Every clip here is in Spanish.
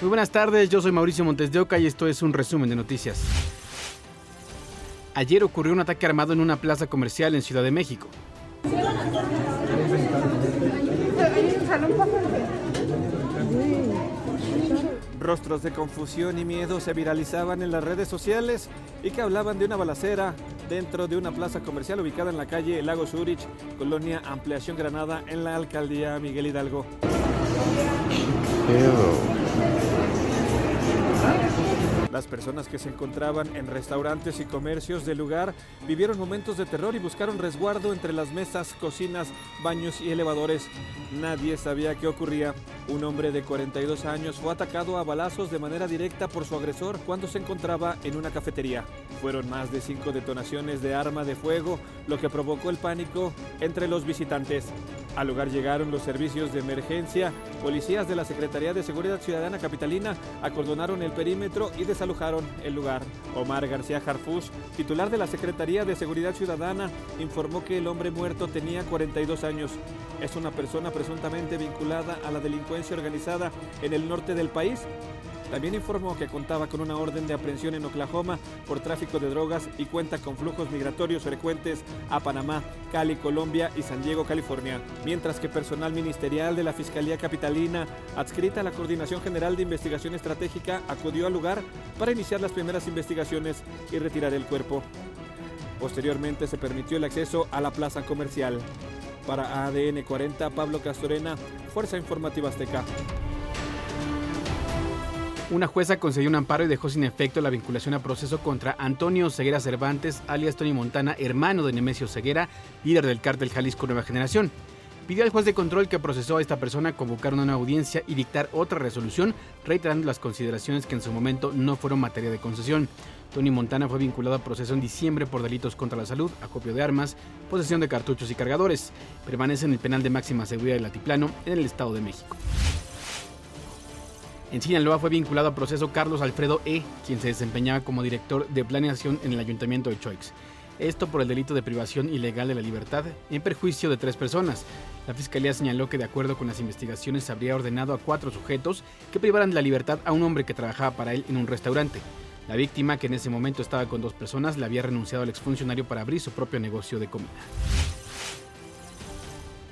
Muy buenas tardes, yo soy Mauricio Montes de Oca y esto es un resumen de noticias. Ayer ocurrió un ataque armado en una plaza comercial en Ciudad de México. Rostros de confusión y miedo se viralizaban en las redes sociales y que hablaban de una balacera dentro de una plaza comercial ubicada en la calle Lago Zurich, colonia Ampliación Granada, en la alcaldía Miguel Hidalgo. Las personas que se encontraban en restaurantes y comercios del lugar vivieron momentos de terror y buscaron resguardo entre las mesas, cocinas, baños y elevadores. Nadie sabía qué ocurría. Un hombre de 42 años fue atacado a balazos de manera directa por su agresor cuando se encontraba en una cafetería. Fueron más de cinco detonaciones de arma de fuego, lo que provocó el pánico entre los visitantes. Al lugar llegaron los servicios de emergencia, policías de la Secretaría de Seguridad Ciudadana Capitalina acordonaron el perímetro y desalojaron el lugar. Omar García Jarfus, titular de la Secretaría de Seguridad Ciudadana, informó que el hombre muerto tenía 42 años. Es una persona presuntamente vinculada a la delincuencia organizada en el norte del país también informó que contaba con una orden de aprehensión en Oklahoma por tráfico de drogas y cuenta con flujos migratorios frecuentes a Panamá, Cali, Colombia y San Diego, California. Mientras que personal ministerial de la Fiscalía Capitalina, adscrita a la Coordinación General de Investigación Estratégica, acudió al lugar para iniciar las primeras investigaciones y retirar el cuerpo. Posteriormente se permitió el acceso a la plaza comercial. Para ADN 40, Pablo Castorena, Fuerza Informativa Azteca. Una jueza concedió un amparo y dejó sin efecto la vinculación a proceso contra Antonio Ceguera Cervantes, alias Tony Montana, hermano de Nemesio Ceguera, líder del cártel Jalisco Nueva Generación. Pidió al juez de control que procesó a esta persona convocar una nueva audiencia y dictar otra resolución, reiterando las consideraciones que en su momento no fueron materia de concesión. Tony Montana fue vinculado a proceso en diciembre por delitos contra la salud, acopio de armas, posesión de cartuchos y cargadores. Permanece en el penal de máxima seguridad del Altiplano, en el Estado de México. En Sinaloa fue vinculado a proceso Carlos Alfredo E., quien se desempeñaba como director de planeación en el ayuntamiento de Choix. Esto por el delito de privación ilegal de la libertad en perjuicio de tres personas. La fiscalía señaló que de acuerdo con las investigaciones habría ordenado a cuatro sujetos que privaran de la libertad a un hombre que trabajaba para él en un restaurante. La víctima, que en ese momento estaba con dos personas, le había renunciado al exfuncionario para abrir su propio negocio de comida.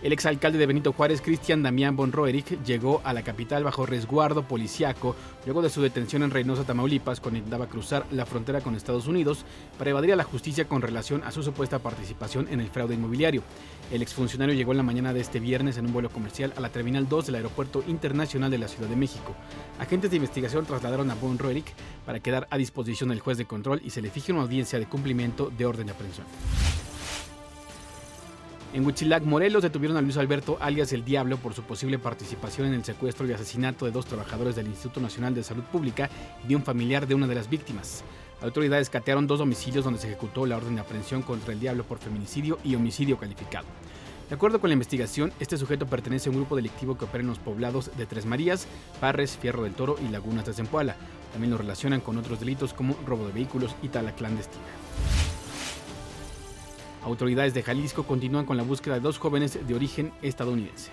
El exalcalde de Benito Juárez, Cristian Damián von Roerich, llegó a la capital bajo resguardo policiaco luego de su detención en Reynosa, Tamaulipas, cuando intentaba cruzar la frontera con Estados Unidos para evadir a la justicia con relación a su supuesta participación en el fraude inmobiliario. El exfuncionario llegó en la mañana de este viernes en un vuelo comercial a la Terminal 2 del Aeropuerto Internacional de la Ciudad de México. Agentes de investigación trasladaron a von Roerich para quedar a disposición del juez de control y se le fije una audiencia de cumplimiento de orden de aprehensión. En Huitzilac, Morelos, detuvieron a Luis Alberto, alias El Diablo, por su posible participación en el secuestro y asesinato de dos trabajadores del Instituto Nacional de Salud Pública y de un familiar de una de las víctimas. Autoridades catearon dos domicilios donde se ejecutó la orden de aprehensión contra el Diablo por feminicidio y homicidio calificado. De acuerdo con la investigación, este sujeto pertenece a un grupo delictivo que opera en los poblados de Tres Marías, Parres, Fierro del Toro y Lagunas de Zempoala. También lo relacionan con otros delitos como robo de vehículos y tala clandestina. Autoridades de Jalisco continúan con la búsqueda de dos jóvenes de origen estadounidense.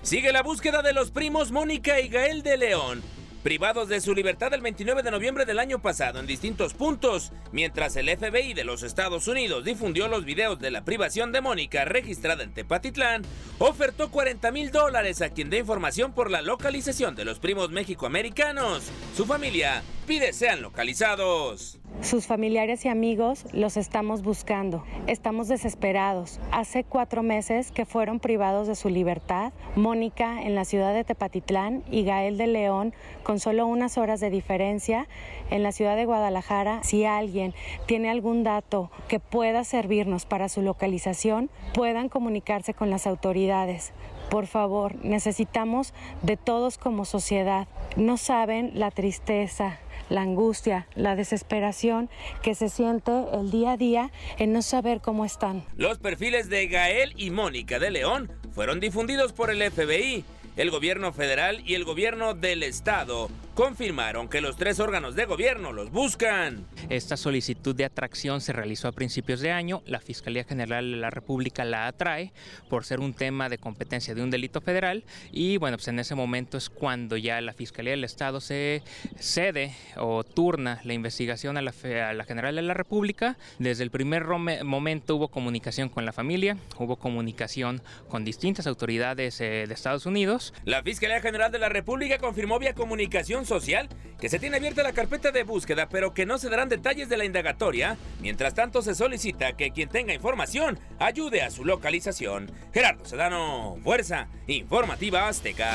Sigue la búsqueda de los primos Mónica y Gael de León, privados de su libertad el 29 de noviembre del año pasado en distintos puntos, mientras el FBI de los Estados Unidos difundió los videos de la privación de Mónica registrada en Tepatitlán, ofertó 40 mil dólares a quien dé información por la localización de los primos mexicoamericanos. Su familia pide sean localizados. Sus familiares y amigos los estamos buscando. Estamos desesperados. Hace cuatro meses que fueron privados de su libertad. Mónica en la ciudad de Tepatitlán y Gael de León con solo unas horas de diferencia en la ciudad de Guadalajara. Si alguien tiene algún dato que pueda servirnos para su localización, puedan comunicarse con las autoridades. Por favor, necesitamos de todos como sociedad. No saben la tristeza, la angustia, la desesperación que se siente el día a día en no saber cómo están. Los perfiles de Gael y Mónica de León fueron difundidos por el FBI, el gobierno federal y el gobierno del estado confirmaron que los tres órganos de gobierno los buscan. Esta solicitud de atracción se realizó a principios de año. La Fiscalía General de la República la atrae por ser un tema de competencia de un delito federal y bueno, pues en ese momento es cuando ya la Fiscalía del Estado se cede o turna la investigación a la, a la General de la República. Desde el primer momento hubo comunicación con la familia, hubo comunicación con distintas autoridades eh, de Estados Unidos. La Fiscalía General de la República confirmó vía comunicación social que se tiene abierta la carpeta de búsqueda, pero que no se darán detalles de la indagatoria. Mientras tanto, se solicita que quien tenga información ayude a su localización. Gerardo Sedano, Fuerza Informativa Azteca.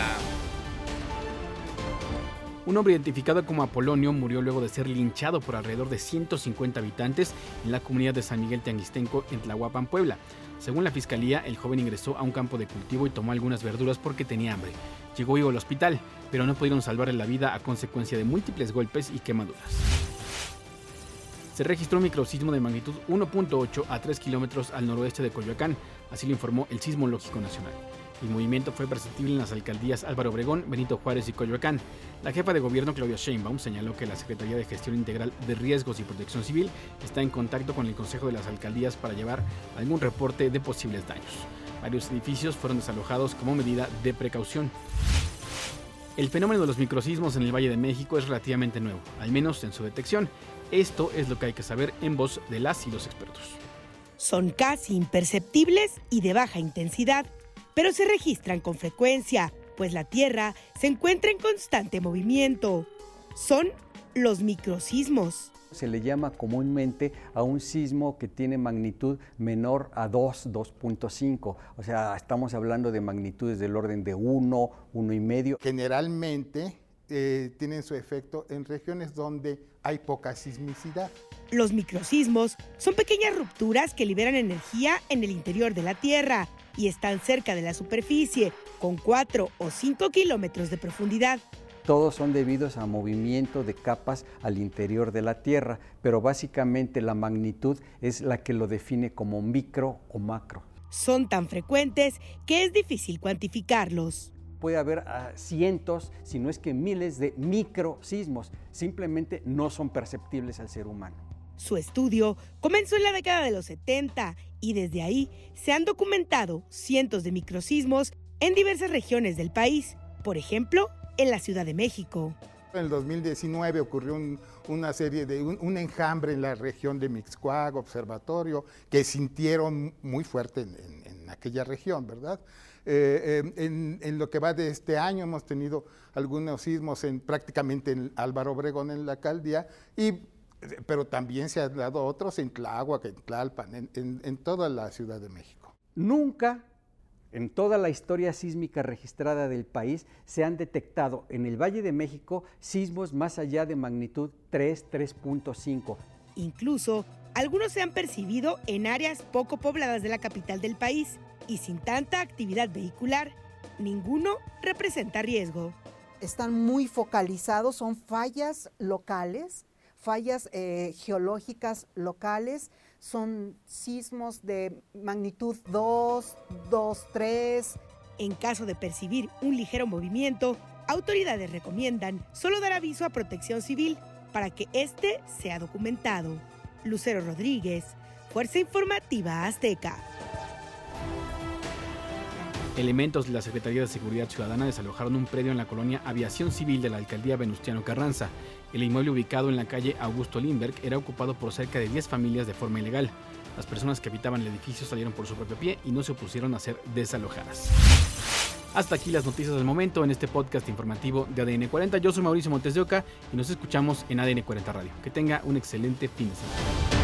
Un hombre identificado como Apolonio murió luego de ser linchado por alrededor de 150 habitantes en la comunidad de San Miguel Teanguistenco en Tlahuapan, Puebla. Según la fiscalía, el joven ingresó a un campo de cultivo y tomó algunas verduras porque tenía hambre. Llegó vivo al hospital, pero no pudieron salvarle la vida a consecuencia de múltiples golpes y quemaduras. Se registró un microsismo de magnitud 1.8 a 3 kilómetros al noroeste de Coyoacán, así lo informó el Sismológico Nacional. El movimiento fue perceptible en las alcaldías Álvaro Obregón, Benito Juárez y Coyoacán. La jefa de gobierno Claudia Sheinbaum señaló que la Secretaría de Gestión Integral de Riesgos y Protección Civil está en contacto con el Consejo de las Alcaldías para llevar algún reporte de posibles daños. Varios edificios fueron desalojados como medida de precaución. El fenómeno de los microsismos en el Valle de México es relativamente nuevo, al menos en su detección. Esto es lo que hay que saber en voz de las y los expertos. Son casi imperceptibles y de baja intensidad pero se registran con frecuencia, pues la Tierra se encuentra en constante movimiento. Son los microsismos. Se le llama comúnmente a un sismo que tiene magnitud menor a 2, 2.5. O sea, estamos hablando de magnitudes del orden de 1, 1,5. Generalmente eh, tienen su efecto en regiones donde hay poca sismicidad. Los microsismos son pequeñas rupturas que liberan energía en el interior de la Tierra y están cerca de la superficie, con 4 o 5 kilómetros de profundidad. Todos son debidos a movimiento de capas al interior de la Tierra, pero básicamente la magnitud es la que lo define como micro o macro. Son tan frecuentes que es difícil cuantificarlos puede haber ah, cientos, si no es que miles de microsismos, simplemente no son perceptibles al ser humano. Su estudio comenzó en la década de los 70 y desde ahí se han documentado cientos de microsismos en diversas regiones del país, por ejemplo, en la Ciudad de México. En el 2019 ocurrió una serie de un, enjambre en la región de Mixcoac, observatorio, que sintieron muy fuerte en, aquella región, ¿verdad? Eh, eh, en, lo que va de este año hemos tenido algunos sismos en, prácticamente en Álvaro Obregón, en la alcaldía, y pero también se han dado otros en Tláhuac, en Tlalpan, en, toda la Ciudad de México. Nunca en toda la historia sísmica registrada del país se han detectado en el Valle de México sismos más allá de magnitud 3, 3.5. Incluso algunos se han percibido en áreas poco pobladas de la capital del país y sin tanta actividad vehicular, ninguno representa riesgo. Están muy focalizados, son fallas locales fallas eh, geológicas locales, son sismos de magnitud 2, 2, 3. En caso de percibir un ligero movimiento, autoridades recomiendan solo dar aviso a protección civil para que éste sea documentado. Lucero Rodríguez, Fuerza Informativa Azteca. Elementos de la Secretaría de Seguridad Ciudadana desalojaron un predio en la colonia Aviación Civil de la alcaldía Venustiano Carranza. El inmueble ubicado en la calle Augusto Lindbergh era ocupado por cerca de 10 familias de forma ilegal. Las personas que habitaban el edificio salieron por su propio pie y no se opusieron a ser desalojadas. Hasta aquí las noticias del momento en este podcast informativo de ADN 40. Yo soy Mauricio Montes de Oca y nos escuchamos en ADN 40 Radio. Que tenga un excelente fin de semana.